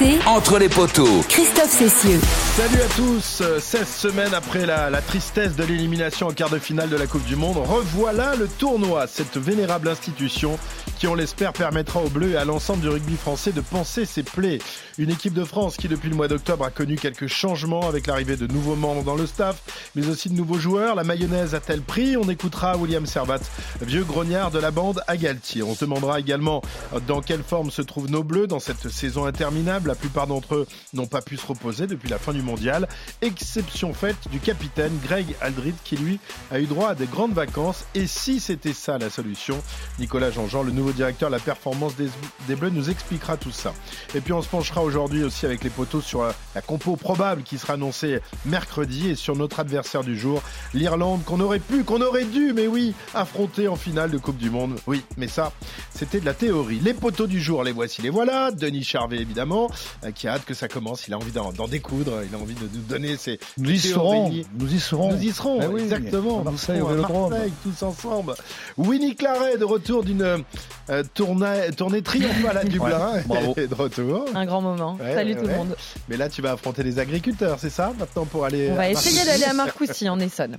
RMC, Entre les poteaux. Christophe Cessieux. Salut à tous, Euh, 16 semaines après la, la tristesse de l'élimination en quart de finale de la Coupe du Monde, revoilà le tournoi, cette vénérable institution qui on l'espère permettra aux Bleus et à l'ensemble du rugby français de penser ses plaies. Une équipe de France qui depuis le mois d'octobre a connu quelques changements avec l'arrivée de nouveaux membres dans le staff, mais aussi de nouveaux joueurs. La mayonnaise a-t-elle pris? On écoutera William Servat, vieux grognard de la bande à Galtier. On se demandera également dans quelle forme se trouvent nos Bleus dans cette saison interminable. La plupart d'entre eux n'ont pas pu se reposer depuis la fin du mondial. Exception faite du capitaine Greg Aldrit qui lui a eu droit à des grandes vacances. Et si c'était ça la solution, Nicolas Jean-Jean, le nouveau directeur de la performance des, des Bleus, nous expliquera tout ça. Et puis on se penchera aujourd'hui aussi avec les poteaux sur la compo probable qui sera annoncée mercredi et sur notre adversaire du jour, l'Irlande, qu'on aurait pu, qu'on aurait dû, mais oui, affronter en finale de Coupe du Monde. Oui, mais ça, c'était de la théorie. Les poteaux du jour, les voici, les voilà. Denis Charvet, évidemment, qui a hâte que ça commence. Il a envie d'en d'en découdre. Il a envie de nous donner ses Nous y serons. Nous y serons. nous y serons, Ben oui, exactement. à Nous Marseille, serons au à Vélodrome. Marseille, tous ensemble. Winnie Claret, de retour d'une euh, tournée, tournée triomphale à Dublin. bravo. Et de retour. Un grand moment. Ouais, Salut ouais, tout ouais. le monde. Mais là, tu vas affronter les agriculteurs, c'est ça, maintenant, pour aller. On va essayer Marseille d'aller à Marcoussis en Essonne.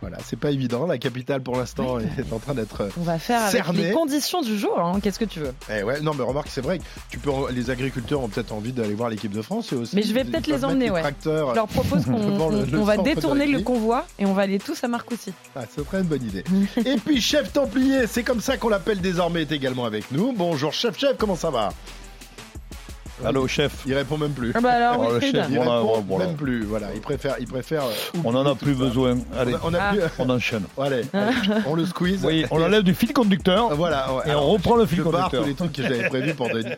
Voilà, c'est pas évident. La capitale, pour l'instant, est en train d'être. On va faire avec les conditions du jour. hein. Qu'est-ce que tu veux? Eh ouais, non, mais remarque, c'est vrai que tu peux, les agriculteurs ont peut-être envie d'aller voir l'équipe de France et aussi. Mais je vais peut-être les emmener, les ouais. tracteurs. Je leur propose qu'on le- on- le on va détourner le convoi et on va aller tous à Marcoussis. Ah, ce serait une bonne idée. et puis, chef Templier, c'est comme ça qu'on l'appelle désormais, est également avec nous. Bonjour, chef, chef, comment ça va? Allô, chef. Il répond même plus. Ah bah alors, Oh, le Wilfried. chef. Il Voilà, répond voilà. même plus. Voilà, il préfère, il préfère. euh, On n'en a plus besoin. Allez, On a Ah. plus. on enchaîne. Allez, allez, on le squeeze. Oui, on enlève du fil conducteur Voilà. ouais. et Alors, on reprend le fil Je barre tous conducteur. les trucs que j'avais prévus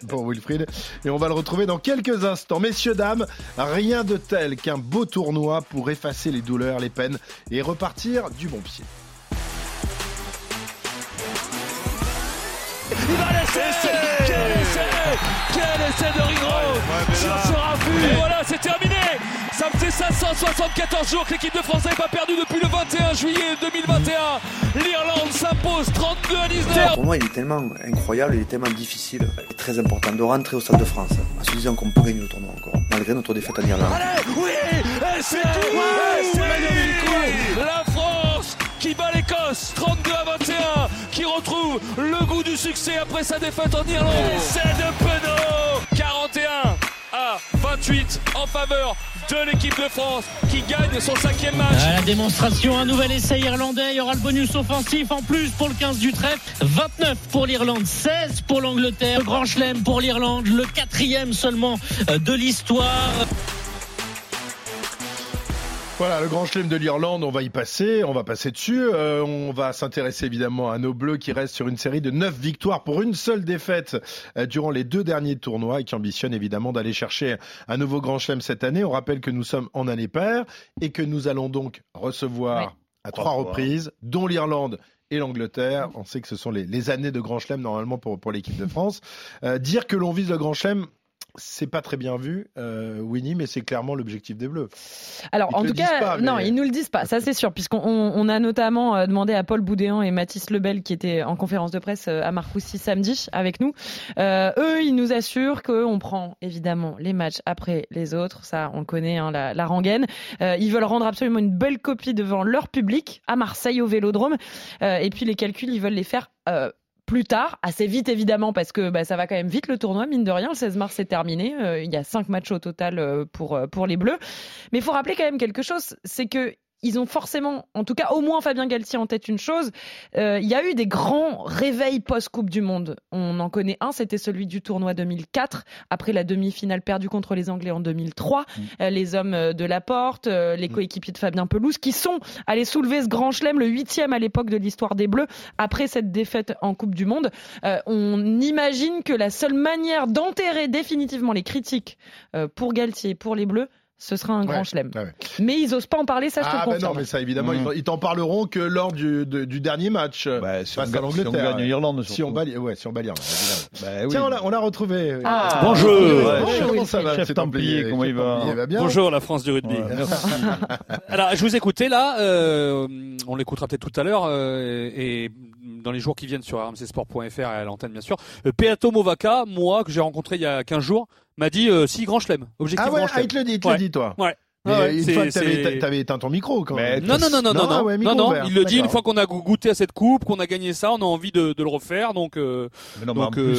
pour Wilfried. Et on va le retrouver dans quelques instants. Messieurs, dames, rien de tel qu'un beau tournoi pour effacer les douleurs, les peines et repartir du bon pied. Il va laisser? Quel essai Quel essai de Rigaud Sur ce raffut Et voilà, c'est terminé. Ça me fait 574 jours que l'équipe de France n'avait pas perdu depuis le 21 juillet 2021. L'Irlande s'impose 32 à 19. Pour moi, il est tellement incroyable, il est tellement difficile et très important de rentrer au Stade de France en se disant qu'on peut gagner le tournoi encore, malgré notre défaite en Irlande. Allez, oui c'est tout Et qui bat l'Écosse 32 à 21 qui retrouve le goût du succès après sa défaite en Irlande. C'est de Penaud 41 à 28 en faveur de l'équipe de France qui gagne son cinquième match. À la démonstration, un nouvel essai irlandais. Il y aura le bonus offensif en plus pour le 15 du trèfle. 29 pour l'Irlande, 16 pour l'Angleterre. Le grand chelem pour l'Irlande, le quatrième seulement euh, de l'histoire. Voilà, le grand chelem de l'Irlande, on va y passer, on va passer dessus. Euh, on va s'intéresser évidemment à nos Bleus qui restent sur une série de 9 victoires pour une seule défaite euh, durant les deux derniers tournois et qui ambitionnent évidemment d'aller chercher un nouveau grand chelem cette année. On rappelle que nous sommes en année paire et que nous allons donc recevoir à trois reprises, dont l'Irlande et l'Angleterre. On sait que ce sont les, les années de grand chelem normalement pour, pour l'équipe de France. Euh, dire que l'on vise le grand chelem, c'est pas très bien vu, euh, Winnie, mais c'est clairement l'objectif des Bleus. Alors, Ils en tout cas, pas, mais- non, ils nous le disent pas, ça c'est sûr, puisqu'on on, a notamment euh, demandé à Paul Boudéan et Mathis Lebel, qui étaient en conférence de presse euh, à Marcoussis samedi avec nous. Euh, eux, ils nous assurent qu'on prend évidemment les matchs après les autres, ça on connaît, hein, la, la rengaine. Euh, ils veulent rendre absolument une belle copie devant leur public à Marseille au Vélodrome, et puis les calculs, ils veulent les faire. euh, plus tard, assez vite évidemment, parce que bah, ça va quand même vite le tournoi, mine de rien. Le 16 mars, c'est terminé. Euh, il y a cinq matchs au total euh, pour, euh, pour les Bleus. Mais il faut rappeler quand même quelque chose, c'est que ils ont forcément, en tout cas au moins Fabien Galtier en tête une chose, euh, il y a eu des grands réveils post-Coupe du Monde. On en connaît un, c'était celui du tournoi 2004, après la demi-finale perdue contre les Anglais en 2003. Euh, les hommes euh, de la porte, euh, les coéquipiers de Fabien Pelouse, qui sont allés soulever ce grand chelem, le huitième à l'époque de l'histoire des Bleus, après cette défaite en Coupe du Monde. On imagine que la seule manière d'enterrer définitivement les critiques pour Galtier, pour les Bleus, ce sera un grand chelem. ouais, ouais. Mais ils osent pas en parler, ça je te Ah le ben confirme. non, mais ça évidemment, Mmh. ils- t'en parleront que lors du, de- du dernier match euh, Bah, si, on, face à ga- si on l'Angleterre. gagne l'Irlande, Si on bat, ouais, si on bat l'Irlande. Bah oui. Tiens, on l'a, on l'a retrouvé. Ah. Bonjour. Ouais, Ouais, comment ça va, chef Templier, comment il va Templier, va bien Bonjour la France du rugby. Ouais, merci. Alors je vous écoutais là, euh, on l'écoutera peut-être tout à l'heure, euh, et dans les jours qui viennent sur rmcsport.fr et à l'antenne bien sûr. Euh, Peato Movaca, moi que j'ai rencontré il y a 15 jours, m'a dit euh, si grand chelem, objectif Ah ouais, grand ah, chelem. te le dit, il te Ouais. le dit, toi. Ouais. Mais une fois que t'avais, t'avais éteint ton micro, quand même. Non, non, non, non, Non, non, ah non, ouais, non, il le dit une fois qu'on a go- goûté à cette coupe, qu'on a gagné ça, on a envie de, de le refaire, donc euh, Mais non, Donc, euh,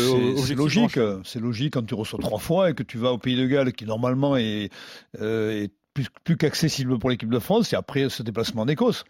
c'est- logique. C'est logique quand tu reçois trois fois et que tu vas au Pays de Galles, qui normalement est, euh, est plus, plus qu'accessible pour l'équipe de France, et après ce déplacement en Écosse.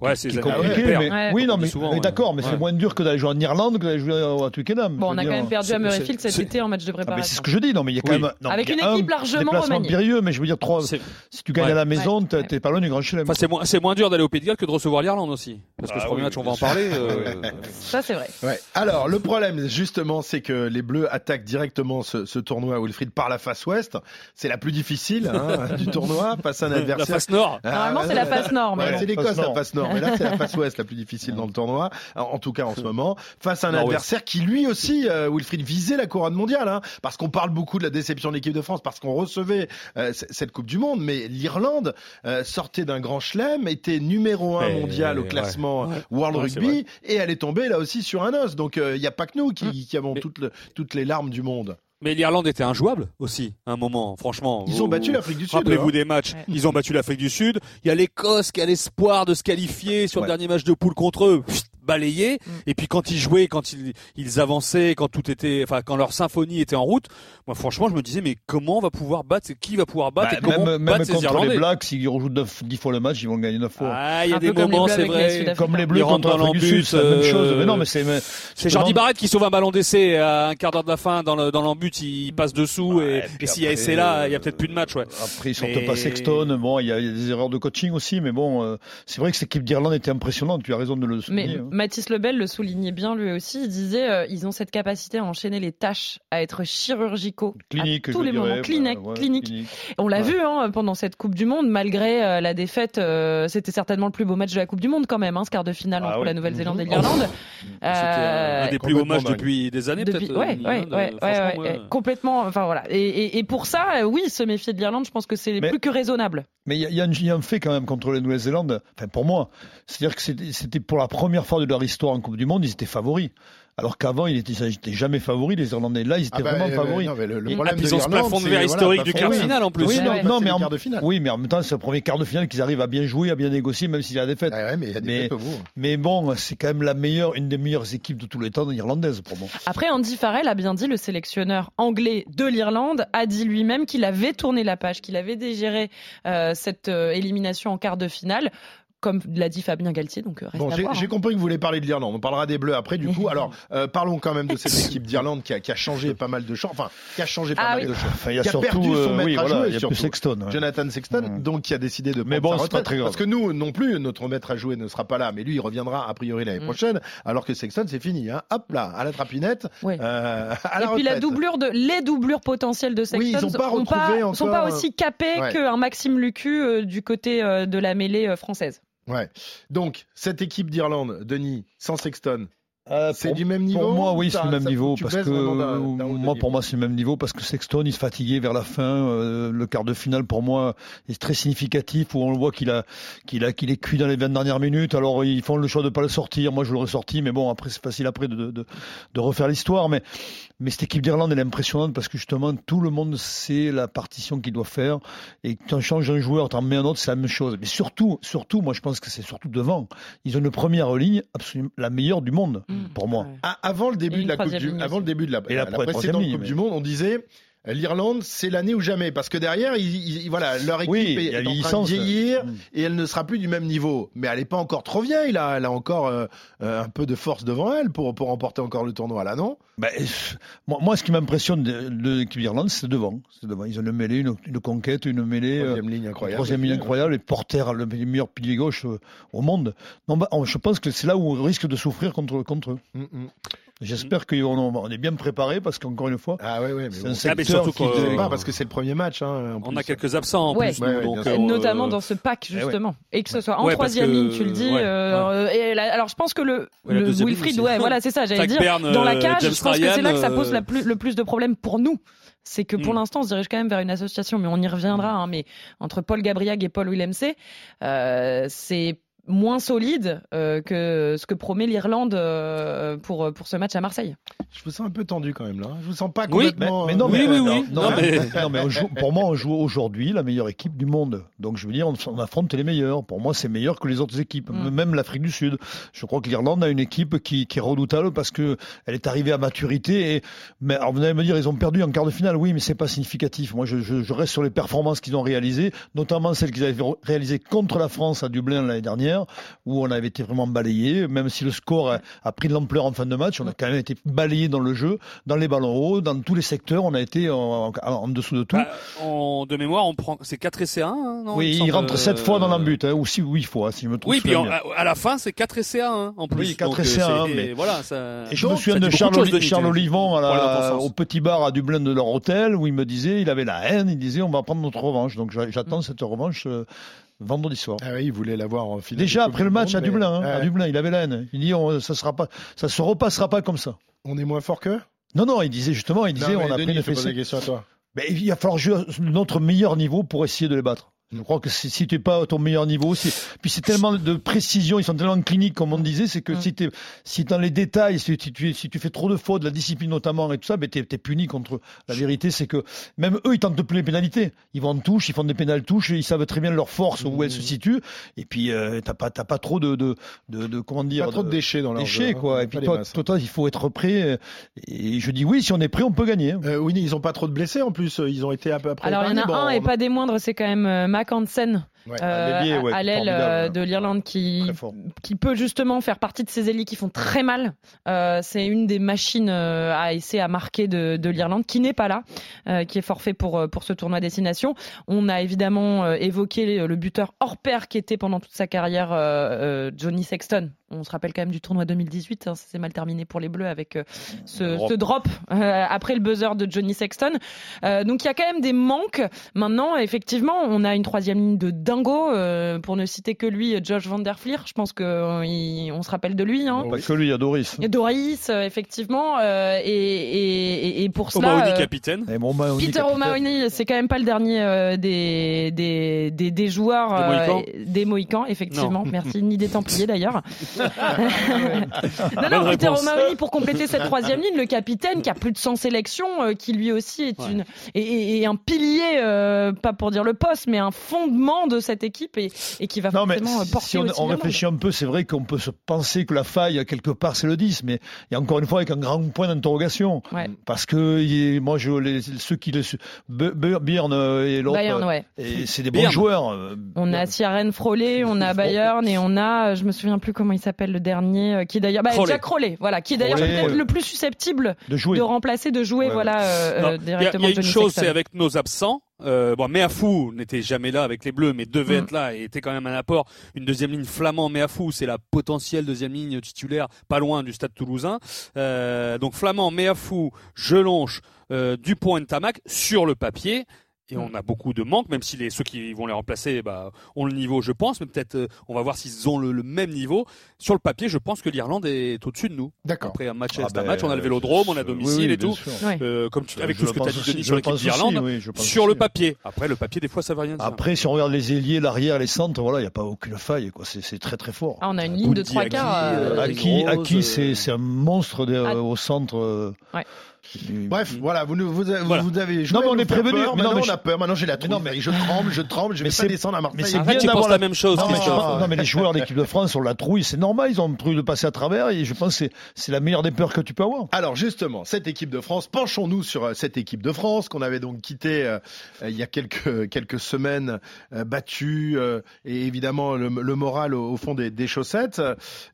ouais, qui c'est compliqué, mais- Ouais. Oui, non, mais, souvent, mais ouais. d'accord, mais Ouais. c'est moins dur que d'aller jouer en Irlande, que d'aller jouer à Twickenham. Bon, on a quand même perdu c'est- à Murrayfield c'est- cet été en match de Ah, mais préparation. c'est ce que je dis, non, mais il y a quand Oui. même. non, Avec une équipe largement déplacement remaniée. périlleux, mais je veux dire, trois, C'est- si tu gagnes Ouais. à la maison, Ouais. t'es pas loin du Grand Chelem. Enfin, c'est moins, c'est moins dur d'aller au Pays de Galles que de recevoir l'Irlande aussi. Parce que Ah ce premier oui, match, on va en parler. euh, Ça, c'est vrai. Ouais. Alors, le problème, justement, c'est que les Bleus attaquent directement ce, tournoi, Wilfried, par la face ouest. C'est la plus difficile hein, du tournoi, face à un la adversaire. face nord. Ah, Normalement, c'est la face nord, mais Ouais, bon. c'est l'Écosse la face nord, mais là c'est la face ouest la plus difficile dans le tournoi, en tout cas en ce moment, face à un adversaire qui lui aussi, euh, Wilfried, visait la couronne mondiale, hein, parce qu'on parle beaucoup de la déception de l'équipe de France, parce qu'on recevait euh, cette Coupe du Monde, mais l'Irlande euh, sortait d'un grand chelem, était numéro un mondial au classement Ouais. World Ouais, Rugby, et elle est tombée là aussi sur un os, donc il n'y a pas que nous qui, qui avons Mais- toutes, le- toutes les larmes du monde. Mais l'Irlande était injouable aussi, à un moment, franchement. Ils Vous- ont battu l'Afrique du Sud. Rappelez-vous des matchs. Ouais. Ils ont battu l'Afrique du Sud. Il y a l'Écosse qui a l'espoir de se qualifier sur Ouais. le dernier match de poule contre eux. Pfft, Balayé. Mm. Et puis quand ils jouaient, quand ils, ils avançaient, quand tout était, enfin, quand leur symphonie était en route, moi, franchement, je me disais, mais comment on va pouvoir battre, c'est qui va pouvoir battre Bah, et comment même même ces contre Irlandais? les Blacks, s'ils rejouent 10 fois le match, ils vont gagner 9 fois. Ah, il y a Un des peu comme les moments, Bleus c'est vrai. Comme les Ils Bleus rentrent contre dans l'Afrique du c'est la même euh, chose. Mais non, mais c'est. mais- C'est Jordi Barrett qui sauve un ballon d'essai à un quart d'heure de la fin dans le dans l'embut, il passe dessous Ouais, et, s'il y a essai là, il y a euh, peut-être plus de match, ouais. Après, ils sortent Mais- pas Sexton. Bon, il y, a il y a des erreurs de coaching aussi, mais bon, euh, c'est vrai que cette équipe d'Irlande était impressionnante. Tu as raison de le Mais souligner. Mathis Lebel le soulignait bien lui aussi. Il disait euh, ils ont cette capacité à enchaîner les tâches, à être chirurgicaux Clinique, à tous je les dirais, moments, bah, clinique, ouais, clinique. clinique. On l'a Ouais. vu hein, pendant cette Coupe du Monde, malgré euh, la défaite, euh, c'était certainement le plus beau match de la Coupe du Monde quand même, hein, ce quart de finale Ah entre la Nouvelle-Zélande et Mhm. l'Irlande. C'était un Euh, des plus beaux matchs depuis des années, depuis- peut-être. ouais, ouais, l'Irlande, ouais, ouais, franchement, ouais, moi, complètement. Enfin voilà. Et, et- et pour ça, oui, se méfier de l'Irlande, je pense que c'est plus que raisonnable. Mais il y, y a un- il y a un fait quand même contre la Nouvelle-Zélande, enfin pour moi, c'est-à-dire que c'était c'était pour la première fois de leur histoire en Coupe du Monde, ils étaient favoris. Alors qu'avant, ils n'étaient jamais favoris, les Irlandais. Là, ils étaient Ah bah, vraiment euh, favoris. non, mais le, le Et- problème ah, puis de ils ont ce plafond de verre voilà, historique du quart oui. final en plus. Oui, non, ouais, non, c'est mais en, quart de finale. oui, mais en même temps, c'est le premier quart de finale qu'ils arrivent à bien jouer, à bien négocier, même s'il y a des défaite. Ah ouais, mais il y a des Mais- bout. Mais bon, c'est quand même la meilleure, une des meilleures équipes de tous les temps irlandaise pour moi. Après, Andy Farrell a bien dit, le sélectionneur anglais de l'Irlande a dit lui-même qu'il avait tourné la page, qu'il avait digéré euh, cette euh, élimination en quart de finale. Comme l'a dit Fabien Galtier, donc euh, reste Bon, à j'ai voir. j'ai hein. compris que vous voulez parler de l'Irlande. On parlera des Bleus après, du coup. Alors, euh, parlons quand même de cette équipe d'Irlande qui a, qui a changé pas mal de champs. Enfin, qui a changé pas Ah mal oui. de choses. Enfin, il y a Qui a surtout, perdu son euh, maître oui, à voilà, jouer, surtout. Sexton. ouais. Jonathan Sexton, Ouais. donc qui a décidé de Mais prendre bon, sa c'est pas très grave. Parce que nous, non plus, notre maître à jouer ne sera pas là, mais lui, il reviendra a priori l'année Mm. prochaine, alors que Sexton, c'est fini. Hein. Hop là, à la trapinette, euh, à Et puis la doublure de les doublures potentielles de Sexton Oui, ils ont pas sont retrouvé pas, sont pas aussi capés qu'un Maxime Lucu du côté de la mêlée française. Ouais. Donc, cette équipe d'Irlande, Denis, sans Sexton, Euh, c'est du même niveau Pour moi, oui, c'est le même niveau. Parce que de moi, pour moi, c'est le même niveau parce que Sexton, il se fatiguait vers la fin. euh, le quart de finale, pour moi, est très significatif où on le voit qu'il a, qu'il a, qu'il est cuit dans les 20 dernières minutes. Alors, ils font le choix de pas le sortir. Moi, je l'aurais sorti, mais bon, après, c'est facile après de, de, de, de refaire l'histoire. Mais, mais cette équipe d'Irlande, elle est impressionnante parce que justement, tout le monde sait la partition qu'il doit faire. Et quand tu changes un joueur, tu en mets un autre, c'est la même chose. Mais surtout, surtout, moi, je pense que c'est surtout devant. Ils ont une première ligne absolument la meilleure du monde, pour moi. Ouais. Ah, avant le début de la coupe du, avant le début de la, précédente Coupe mais- du Monde, on disait l'Irlande, c'est l'année ou jamais, parce que derrière, voilà, leur équipe Oui, est, est en train de vieillissance. vieillir Mm. et elle ne sera plus du même niveau. Mais elle n'est pas encore trop vieille, là. Elle a encore euh, euh, un peu de force devant elle pour pour remporter encore le tournoi, là, non? Euh, moi, moi, ce qui m'impressionne de, de l'équipe d'Irlande, c'est devant. Ils ont une mêlée, une, une conquête, une mêlée. euh, Troisième ligne incroyable. Troisième ligne incroyable, les porteurs, le meilleur pilier gauche euh, au monde. Non, bah, on- je pense que c'est là où on risque de souffrir contre, contre eux. Mm, mm. J'espère qu'on on est bien préparé parce qu'encore une fois, Ah ouais, ouais, c'est un Ah, mais secteur surtout qui. qu'on- Je sais Euh, pas, parce que c'est le premier match. Hein, en On plus. a quelques absents en Ouais. plus, donc, euh, notamment dans ce pack eh ouais. justement et que ce soit en troisième que- ligne tu le dis ouais, euh, et la- alors je pense que le, Wilfried ouais voilà c'est ça j'allais dire Bern, dans la euh, cage James je pense que c'est là que ça pose euh, la plus, le plus de problèmes pour nous c'est que pour Mm. l'instant on se dirige quand même vers une association mais on y reviendra hein, mais entre Paul Gabriag et Paul Willemse euh, c'est moins solide euh, que ce que promet l'Irlande euh, pour, pour ce match à Marseille. Je vous sens un peu tendu quand même là. Je vous sens pas Oui, complètement. mais non, Oui, oui, oui. Non, Non, mais, mais- non, mais on joue- pour moi, on joue aujourd'hui la meilleure équipe du monde. Donc, je veux dire, on, on affronte les meilleurs. Pour moi, c'est meilleur que les autres équipes, Mm. même l'Afrique du Sud. Je crois que l'Irlande a une équipe qui, qui est redoutable parce que elle est arrivée à maturité. Et, mais alors, vous allez me dire, ils ont perdu en quart de finale. Oui, mais c'est pas significatif. Moi, je, je- je reste sur les performances qu'ils ont réalisées, notamment celles qu'ils avaient réalisées contre la France à Dublin l'année dernière, où on avait été vraiment balayé. Même si le score a, pris de l'ampleur en fin de match, on a quand même été balayé dans le jeu, dans les ballons hauts, dans tous les secteurs. On a été en, en- en dessous de tout. Bah, en, de mémoire, on prend, c'est 4 essais à 1, hein, non oui, me il semble, rentre sept fois dans euh, l'embut, hein, ou six, huit fois, si je me trompe. Oui, puis à, la fin, c'est 4 essais à 1 en plus. Oui, quatre Donc, essais à euh, un, c'est- mais- Voilà, ça... Et je me Donc, souviens ça de Charles, de Charles Olivon à la- au petit bar à Dublin de leur hôtel où il me disait, il avait la haine, il disait on va prendre notre revanche. Donc j'a- j'attends Mm. cette revanche euh, vendredi soir. Ah oui, il voulait l'avoir en finale. Déjà après le match Monde, à mais- Dublin, hein, Ouais. à Dublin, il avait la haine. Il dit on, ça sera pas, ça se repassera pas comme ça. On est moins fort qu'eux? Non non, il disait justement, il disait Non, on a Denis, pris à toi. Mais il va falloir jouer notre meilleur niveau pour essayer de les battre. Je crois que si, si tu n'es pas à ton meilleur niveau, si, puis c'est tellement de précision, ils sont tellement cliniques, comme on disait, c'est que Mm. si tu si dans les détails, si tu, tu- si tu fais trop de fautes, de la discipline notamment et tout ça, ben t'es es puni contre. La vérité, c'est que même eux, ils tentent plus les pénalités. Ils vont en touche, ils font des pénales touches, ils savent très bien leur force où elle se situe. Et puis euh, t'as pas t'as pas trop de de, de, de- comment dire Pas trop de déchets dans leur déchets jeu, hein. Et puis toi, masses. toi, toi, il faut être prêt. Et je dis oui, si on est prêt, on peut gagner. Euh, oui, ils ont pas trop de blessés en plus. Ils ont été à peu près. Alors il y en a un Bon, et on- pas des moindres, c'est quand même euh, Mac Hansen Ouais. euh, l'ailier, ouais, à l'aile euh, de l'Irlande qui peut justement faire partie de ces ailiers qui font très mal. Euh, c'est une des machines à essayer à marquer de, de l'Irlande qui n'est pas là, euh, qui est forfait pour pour ce tournoi destination. On a évidemment évoqué le buteur hors pair qui était pendant toute sa carrière Johnny Sexton. On se rappelle quand même du tournoi 2018, hein, ça s'est mal terminé pour les Bleus avec ce, Drop. ce drop après le buzzer de Johnny Sexton. Donc il y a quand même des manques. Maintenant, effectivement, on a une troisième ligne de dingo, euh, pour ne citer que lui, Josh Van Der Fleer. Je pense que euh, on se rappelle de lui. Hein. Pas que lui, il y a Doris. Et Doris, euh, effectivement, euh, et, et, et- et pour cela, O'Mahony euh, capitaine. Et bon, Mahoney, Peter. O'Mahony, c'est quand même pas le dernier euh, des, des, des, des joueurs Des Mohicans. euh, des Mohicans, effectivement. Merci, ni des Templiers d'ailleurs. non, Bonne non, Peter. O'Mahony pour compléter cette troisième ligne, le capitaine qui a plus de 100 sélections, euh, qui lui aussi est Ouais. une et, un pilier, euh, pas pour dire le poste, mais un fondement de cette équipe et, et qui va Non, forcément euh, porter si on, aussi on réfléchit un peu, c'est vrai qu'on peut se penser que la faille, quelque part, c'est le 10, mais il y a encore une fois avec un grand point d'interrogation. Ouais. Parce que moi, je, les, ceux qui le. Be- Be- Byrne et l'autre. Bayern, ouais. Et c'est des bons Byrne. joueurs. euh, On a Siaren Frollet, on a Bayern et on a, euh, je me souviens plus comment il s'appelle le dernier, qui est d'ailleurs, bah. Jack Crowley, voilà, qui est d'ailleurs peut-être le plus susceptible de jouer. de remplacer, de jouer, Ouais, voilà, euh, Non, Il y a, directement il y a une Johnny chose, c'est avec nos absents. Euh, bon, Meafou n'était jamais là avec les Bleus, mais devait Mm. être là et était quand même un apport. Une deuxième ligne Flamand Meafou, c'est la potentielle deuxième ligne titulaire, pas loin du Stade Toulousain. Euh, donc Flamand, Meafou, Gelonche, euh, Dupont et Tamac sur le papier. Et on a beaucoup de manques, même si les, ceux qui vont les remplacer bah, ont le niveau, je pense, mais peut-être euh, on va voir s'ils ont le, le même niveau. Sur le papier, je pense que l'Irlande est au-dessus de nous. D'accord. Après un match, Ah c'est un ben, match, on a le Vélodrome, on a domicile oui, et tout. Euh, comme tu- avec Je tout ce que tu as dit, aussi- sur l'équipe d'Irlande, oui, sur le aussi. papier. Après, le papier, des fois, ça veut rien dire. Après, si on regarde les ailiers, l'arrière, les centres, voilà, il n'y a pas aucune faille. quoi. C'est très très fort. Ah, on a une ligne de trois Aki, quarts. Aki, euh, c'est un monstre de- Ah. au centre. Bref, voilà, vous, nous- vous, vous, Voilà. vous avez joué. Non, mais on est prévenu. peur. Mais non, mais on a peur. Maintenant, j'ai la trouille. non, mais- je tremble, je tremble. Je vais pas descendre à Marseille. mais c'est bien d'avoir la même chose, Non, mais, Christophe. non, mais les joueurs d'équipe de France ont la trouille, c'est normal, ils ont prévu de passer à travers et je pense que c'est- la meilleure des peurs que tu peux avoir. Alors justement, cette équipe de France, penchons-nous sur euh, cette équipe de France qu'on avait donc quittée euh, il y a quelques quelques semaines, euh, battue euh, et évidemment le, le moral au, au fond des, des chaussettes.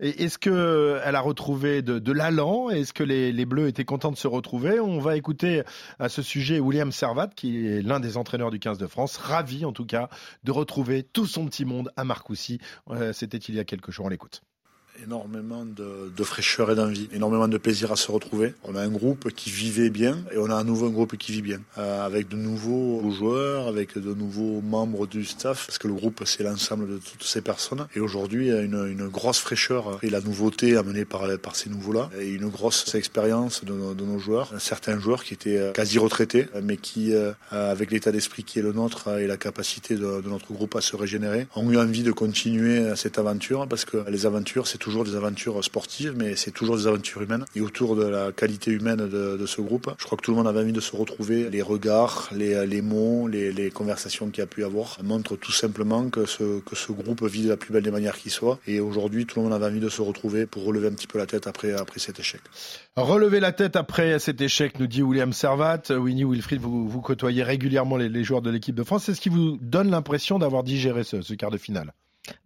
Et Est-ce que elle a retrouvé de, de l'allant? Est-ce que les, les Bleus étaient contents de se retrouver? On va écouter à ce sujet William Servat, qui est l'un des entraîneurs du 15 de France, ravi en tout cas de retrouver tout son petit monde à Marcoussis. Euh, C'était il y a quelques jours. On l'écoute. Énormément de, fraîcheur et d'envie, énormément de plaisir à se retrouver. On a un groupe qui vivait bien et on a à nouveau groupe qui vit bien, euh, avec de nouveaux joueurs, avec de nouveaux membres du staff, parce que le groupe c'est l'ensemble de toutes ces personnes. Et aujourd'hui, il y a une, grosse fraîcheur et la nouveauté amenée par, ces nouveaux-là, et une grosse expérience de, de, nos joueurs. Certains joueurs qui étaient euh, quasi retraités, mais qui, euh, avec l'état d'esprit qui est le nôtre et la capacité de, de notre groupe à se régénérer, ont eu envie de continuer cette aventure, parce que les aventures, c'est toujours des aventures sportives, mais c'est toujours des aventures humaines. Et autour de la qualité humaine de, ce groupe, je crois que tout le monde avait envie de se retrouver. Les regards, les, mots, les, conversations qu'il y a pu avoir montrent tout simplement que ce, que ce groupe vit de la plus belle des manières qui soit. Et aujourd'hui, tout le monde avait envie de se retrouver pour relever un petit peu la tête après, après cet échec. Relever la tête après cet échec, nous dit William Servat. Winnie Wilfried, vous, vous côtoyez régulièrement les, joueurs de l'équipe de France. Est-ce qui vous donne l'impression d'avoir digéré ce, ce quart de finale?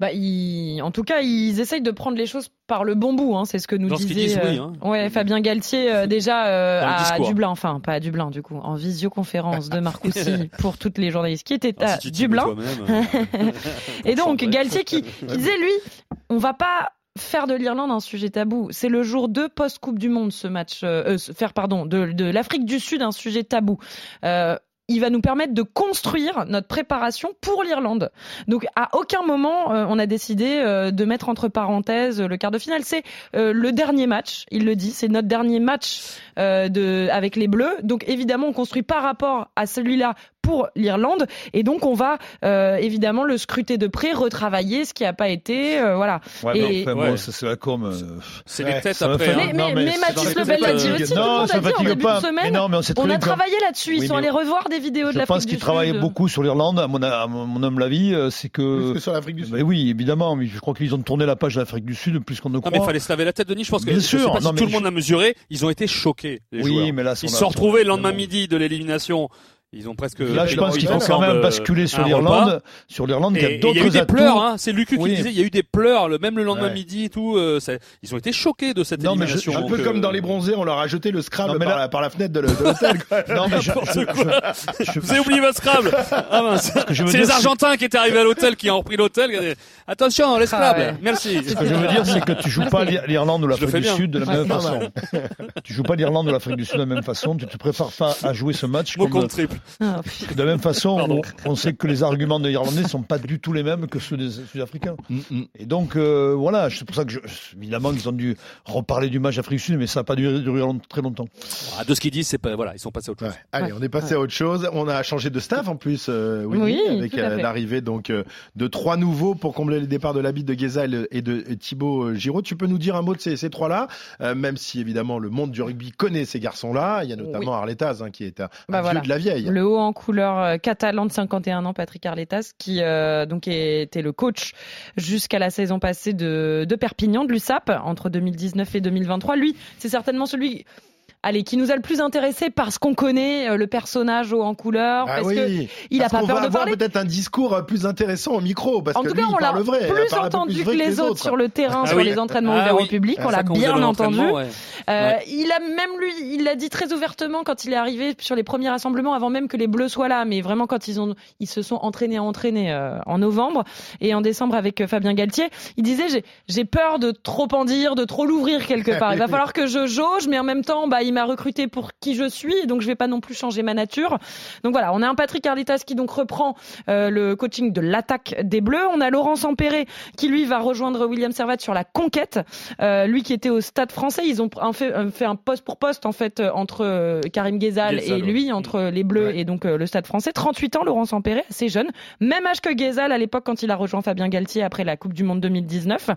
Bah, ils... En tout cas, ils essayent de prendre les choses par le bon bout. Hein, c'est ce que nous Dans disait disent, oui, hein. ouais, Fabien Galtier euh, déjà euh, à. Dublin, enfin pas à Dublin du coup, en visioconférence de Marcoussis pour toutes les journalistes qui étaient à si Dublin. Et donc. Galtier qui, qui disait lui, on va pas faire de l'Irlande un sujet tabou. C'est le jour 2 post-Coupe du Monde ce match, euh, euh, faire pardon, de, de l'Afrique du Sud un sujet tabou. Euh, il va nous permettre de construire notre préparation pour l'Irlande. Donc à aucun moment euh, on a décidé euh, de mettre entre parenthèses le quart de finale. C'est euh, le dernier match, il le dit, c'est notre dernier match de avec les Bleus. Donc évidemment on construit par rapport à celui-là pour l'Irlande et donc on va euh, évidemment le scruter de près, retravailler ce qui n'a pas été, euh, voilà. Ouais, Et- mais enfin, Ouais. bon, c'est la com. euh, C'est Ouais, les têtes après. fait- hein. Mais, mais, mais Mathis Lebel l'a dit aussi, non, ça fatigue pas. Mais semaine. non, mais on a que- travaillé là-dessus, ils Oui, sont allés revoir des vidéos de Je l'Afrique pense du qu'ils Sud. travaillent beaucoup sur l'Irlande. À mon, à mon mon humble avis, euh, c'est Plus que. que sur l'Afrique du Sud. Mais oui, évidemment. Mais je crois qu'ils ont tourné la page de l'Afrique du Sud plus qu'on ne Non, croit. mais il fallait se laver la tête, Denis. Je pense que Bien je sûr, tout le monde je- a mesuré. Ils ont été choqués, oui, mais là, Ils se sont retrouvés le lendemain midi de l'élimination. Ils ont presque. Là, je pense ils qu'il ont faut quand même euh, basculer sur l'Irlande. Sur l'Irlande, Et qui a et il y a eu d'autres des atouts. pleurs, hein. c'est Lucu Oui. qui disait, il y a eu des pleurs, le, même le lendemain Ouais. midi et tout. euh, ça- ils ont été choqués de cette Non, mais je-. Un peu euh, comme dans les bronzés, on leur a jeté le Scrabble Non, mais par, là- la, par la fenêtre de l'hôtel. Non, mais je, N'importe je- quoi. je- je- Vous avez oublié votre Scrabble ah, mince. que je veux C'est les Argentins qui étaient arrivés à l'hôtel, qui ont repris l'hôtel. Attention, les Scrabble. ouais. Merci. Ce que je veux dire, c'est que tu joues pas l'I- l'Irlande ou l'Afrique du. Sud de la même façon. tu joues pas l'Irlande ou l'Afrique du Sud de la même façon. Tu te prépares pas à jouer ce match Ah, de la même façon. On, on sait que les arguments des Irlandais sont pas du tout les mêmes que ceux des Sud-Africains. Mm, mm. Et donc euh, voilà, c'est pour ça que je, évidemment qu'ils ont dû reparler du match Afrique du Sud, mais ça n'a pas duré, duré long- très longtemps. Ah, de ce qu'ils disent, c'est pas, voilà, ils sont passés à autre chose. Ouais. Allez, Ouais. on est passé à autre chose. On a changé de staff en plus, euh, Winnie, Oui, avec euh, l'arrivée donc euh, de trois nouveaux pour combler les départs de l'habit de Guézal et de et Thibaut Giraud. Tu peux nous dire un mot de ces, ces trois-là, euh, même si évidemment le monde du rugby connaît ces garçons-là. Il y a notamment Arletaz hein, qui est un, un Bah vieux voilà. de la vieille. Le haut en couleur euh, catalan de 51 ans, Patrick Arletas, qui euh, donc était le coach jusqu'à la saison passée de, de Perpignan, de l'USAP, entre 2019 et 2023. Lui, c'est certainement celui allez, qui nous a le plus intéressé parce qu'on connaît euh, le personnage haut en couleur, Ah parce oui, que il a parce pas qu'on peur va de avoir parler. peut-être un discours euh, plus intéressant au micro, parce En que tout lui, cas, on l'a vrai. il plus entendu plus que les autres sur le terrain, Ah sur oui. les entraînements Ah ouverts oui. au public. Ah, on l'a bien entendu. ouais. Euh, Ouais. Il a même lui, il l'a dit très ouvertement quand il est arrivé sur les premiers rassemblements, avant même que les Bleus soient là, mais vraiment quand ils ont, ils se sont entraînés à entraîner euh, en novembre et en décembre avec Fabien Galtier. Il disait j'ai j'ai peur de trop en dire, de trop l'ouvrir quelque part. Il va falloir que je jauge, mais en même temps, bah il m'a recruté pour qui je suis, donc je vais pas non plus changer ma nature. Donc voilà, on a un Patrick Arlitas qui donc reprend euh, le coaching de l'attaque des Bleus. On a Laurent Sampéré qui lui va rejoindre William Servat sur la conquête. Euh, lui qui était au Stade Français, ils ont fait, un- fait un poste pour poste en fait euh, entre Karim Ghezal et lui, entre les Bleus Ouais. et donc le Stade Français. 38 ans, Laurent Sampéré, assez jeune, même âge que Ghezal à l'époque quand il a rejoint Fabien Galtier après la Coupe du Monde 2019.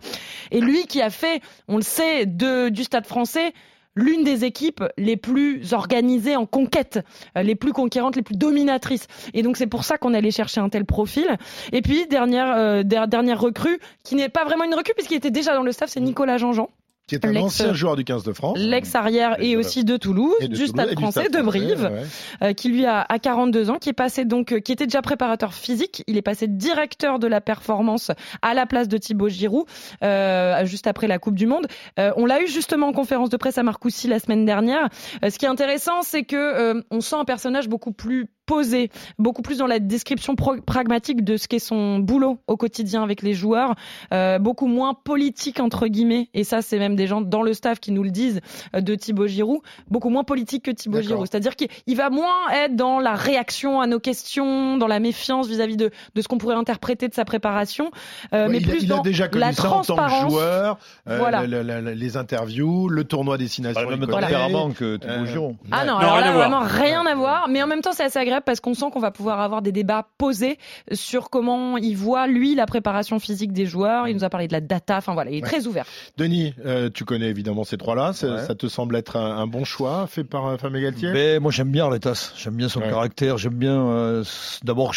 Et lui qui a fait, on le sait, de, du Stade Français l'une des équipes les plus organisées en conquête, euh, les plus conquérantes, les plus dominatrices. Et donc c'est pour ça qu'on allait chercher un tel profil. Et puis dernière euh, der- dernière recrue qui n'est pas vraiment une recrue puisqu'il était déjà dans le staff, c'est Nicolas Jean-Jean, Qui est un ancien joueur du 15 de France. l'ex-arrière et aussi de Toulouse, Et de du Toulouse, Stade Français, de Brive ouais. euh, qui lui a, a 42 ans, qui est passé donc, euh, qui était déjà préparateur physique. Il est passé directeur de la performance à la place de Thibaut Giroud, euh, juste après la Coupe du Monde. On l'a eu justement en conférence de presse à Marcoussis la semaine dernière. Ce qui est intéressant, c'est que on sent un personnage beaucoup plus posé, beaucoup plus dans la description pragmatique de ce qu'est son boulot au quotidien avec les joueurs, euh, beaucoup moins politique entre guillemets. Et ça, c'est même des gens dans le staff qui nous le disent euh, de Thibaut Giroud, beaucoup moins politique que Thibaut Giroud. C'est-à-dire qu'il va moins être dans la réaction à nos questions, dans la méfiance vis-à-vis de, de ce qu'on pourrait interpréter de sa préparation, euh, mais plus dans déjà la transparence. joueur, voilà. les interviews, le tournoi destination. Le même tempérament que Thibaut Giroud. Ah non, alors là, vraiment rien à voir. Mais en même temps, c'est assez agréable parce qu'on sent qu'on va pouvoir avoir des débats posés sur comment il voit, lui, la préparation physique des joueurs. Il nous a parlé de la data. Enfin voilà, il est très ouvert. Denis, euh, tu connais évidemment ces trois-là. Ça te semble être un, bon choix fait par euh, Fabien Galtier? Mais Moi, j'aime bien Letas. J'aime bien son caractère. J'aime bien. Euh, D'abord,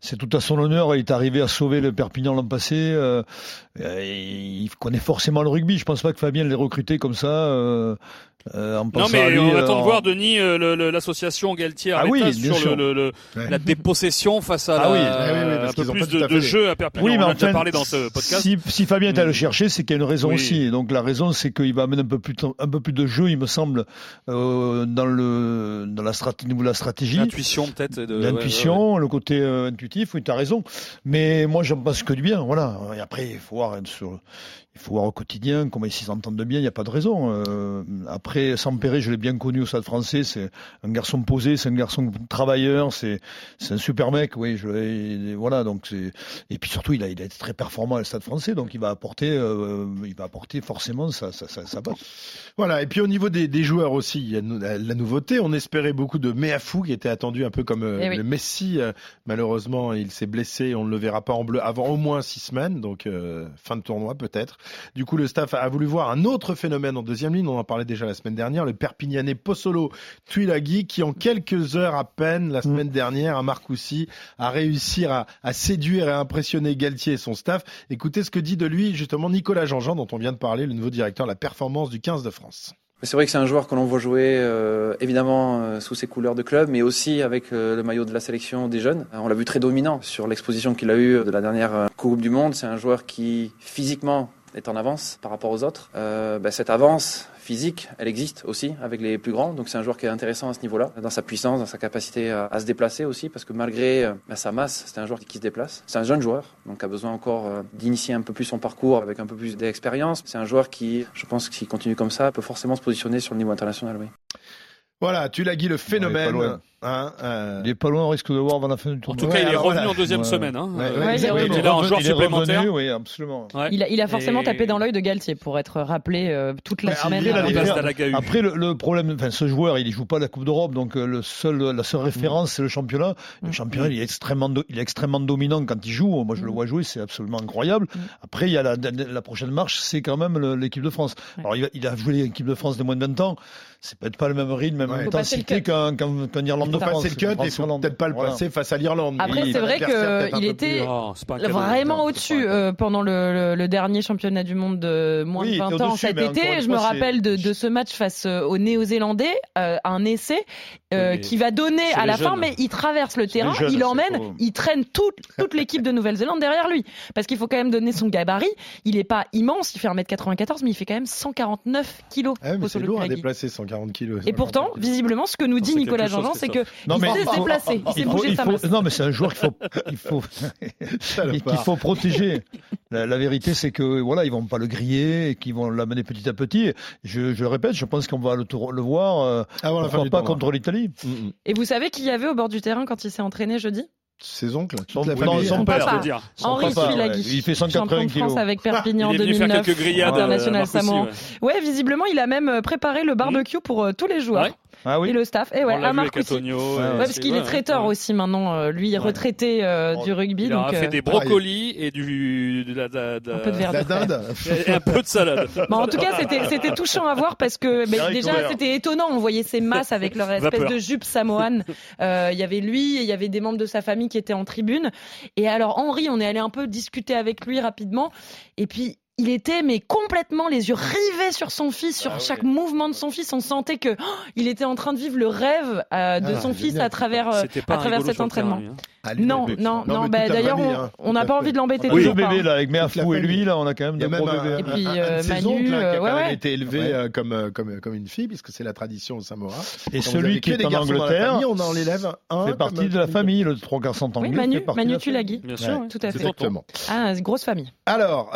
c'est tout à son honneur. Il est arrivé à sauver le Perpignan l'an passé. Euh, il connaît forcément le rugby. Je pense pas que Fabien l'ait recruté comme ça. Euh, non mais on attend de voir Denis euh, l'association Galtier ah oui, sur le, le, la dépossession face à ah oui, un peu plus de, de jeu à Perpignan. Oui, mais on a déjà parlé dans ce podcast. Si, si Fabien est allé le mm. chercher, c'est qu'il y a une raison aussi. donc la raison, c'est qu'il va amener un peu plus un peu plus de jeu, il me semble, euh, dans le dans la stratégie, la stratégie. L'intuition peut-être. L'intuition, le côté euh, intuitif. Oui, tu as raison. Mais moi, j'en pense que du bien. Voilà. Et après, il faut voir sur il faut voir au quotidien comment ils s'entendent bien, il n'y a pas de raison. Euh, après, Sampéré, je l'ai bien connu au Stade français, c'est un garçon posé, c'est un garçon travailleur, c'est un super mec, oui. Je, voilà, donc c'est et puis surtout, il a, il a été très performant au Stade français, donc il va apporter, euh, il va apporter forcément sa, sa, sa, Voilà, et puis au niveau des, des, joueurs aussi, il y a la nouveauté. On espérait beaucoup de Meafou qui était attendu un peu comme euh, eh le Messi. malheureusement, il s'est blessé, on ne le verra pas en bleu avant au moins six semaines, donc fin de tournoi peut-être. Du coup, le staff a voulu voir un autre phénomène en deuxième ligne. On en parlait déjà la semaine dernière, le Perpignanais Possolo Tuilagi, qui en quelques heures à peine la semaine dernière à Marcoussis a réussi à, séduire et à impressionner Galtier et son staff. Écoutez ce que dit de lui justement Nicolas Jean-Jean, dont on vient de parler, le nouveau directeur de la performance du 15 de France. C'est vrai que c'est un joueur que l'on voit jouer euh, évidemment euh, sous ses couleurs de club, mais aussi avec euh, le maillot de la sélection des jeunes. On l'a vu très dominant sur l'exposition qu'il a eue de la dernière Coupe du Monde. C'est un joueur qui physiquement est en avance par rapport aux autres. Euh, ben, cette avance physique, elle existe aussi avec les plus grands. Donc c'est un joueur qui est intéressant à ce niveau-là, dans sa puissance, dans sa capacité à, se déplacer aussi, parce que malgré euh, ben, sa masse, c'est un joueur qui se déplace. C'est un jeune joueur, donc a besoin encore euh, d'initier un peu plus son parcours avec un peu plus d'expérience. C'est un joueur qui, je pense, s'il continue comme ça, peut forcément se positionner sur le niveau international. Oui. Voilà, tu l'as dit, le phénomène. Hein, euh... Il est pas loin, on risque de voir avant la fin du tournoi. En tout cas, il est revenu en deuxième semaine. Hein. il, est là en joueur supplémentaire. oui, absolument. Il, a, il a forcément tapé dans l'œil de Galtier pour être rappelé euh, toute la semaine. Après, le, problème, enfin, ce joueur, il ne joue pas la Coupe d'Europe, donc euh, le seul, la seule référence, c'est le championnat. Le mm. championnat, il est extrêmement, il est extrêmement dominant quand il joue. Moi, je le mm. vois jouer, c'est absolument incroyable. Mm. Après, il y a la, la prochaine marche, c'est quand même l'équipe de France. Alors, il a joué l'équipe de France de moins de 20 ans. C'est peut-être pas le même rythme, même intensité qu'un Irlande de France faut peut-être pas le passer face à l'Irlande. Après, c'est vrai qu'il était oh, vraiment au-dessus euh, pendant le, dernier championnat du monde de moins de 20 ans cet été. Je me rappelle de, ce match face euh, aux Néo-Zélandais, euh, un essai qui va donner à la fin, mais il traverse le terrain, il emmène, il traîne toute, toute l'équipe de Nouvelle-Zélande derrière lui. Parce qu'il faut quand même donner son gabarit. Il n'est pas immense, il fait 1m94, mais il fait quand même 149 kilos. Ah c'est lourd à déplacer 140 kilos. Et pourtant, visiblement, ce que nous dit Nicolas Jean-Jean, c'est que non, mais c'est un joueur qu'il faut, il faut, qu'il faut protéger. La, vérité, c'est que voilà, ils vont pas le griller et qu'ils vont l'amener petit à petit. Je, je répète, je pense qu'on va le, le voir. Euh, Avant la fin pas contre l'Italie. Mm, mm. Et vous savez qui y avait au bord du terrain quand il s'est entraîné jeudi? Ses oncles Son, son père, je veux dire. Henri Il fait 180 kilos. France avec Perpignan il est 2009. Faire quelques grillades international Samoan. Ouais. visiblement, il a même euh, préparé le barbecue pour euh, tous les joueurs. Ah oui. Et le staff. Et ouais, à Marc aussi. Ouais, parce qu'il est traiteur aussi maintenant, euh, lui, retraité du rugby. Il donc, a fait des brocolis et du de la, de, un peu de verre dinde. et un peu de salade. Bon, en tout cas, c'était c'était touchant à voir parce que déjà c'était étonnant. On voyait ces masses avec leur espèce de jupe samoane. Il y avait lui, et il y avait des membres de sa famille qui étaient en tribune. Et alors Henri, on est allé un peu discuter avec lui rapidement. Et puis il était mais complètement les yeux rivés sur son fils, sur ah chaque mouvement de son fils. On sentait que oh, il était en train de vivre le rêve euh, de ah, son fils à travers euh, à travers cet entraînement. Hein. non, non, non, bah, d'ailleurs, hein, on n'a pas envie de l'embêter. Oui, le bébé, là, avec Merfou et lui, là, on a quand même de gros bébés. Et puis, euh, Manu, qui a quand même été élevé comme, comme, comme une fille, puisque c'est la tradition au Samoa. Et celui qui est en Angleterre, on en l'élève un. fait partie de la famille, le trois garçons anglais. Oui, Manu, Manu Tulagi. Bien sûr, tout à fait. Exactement. Ah, grosse famille. Alors,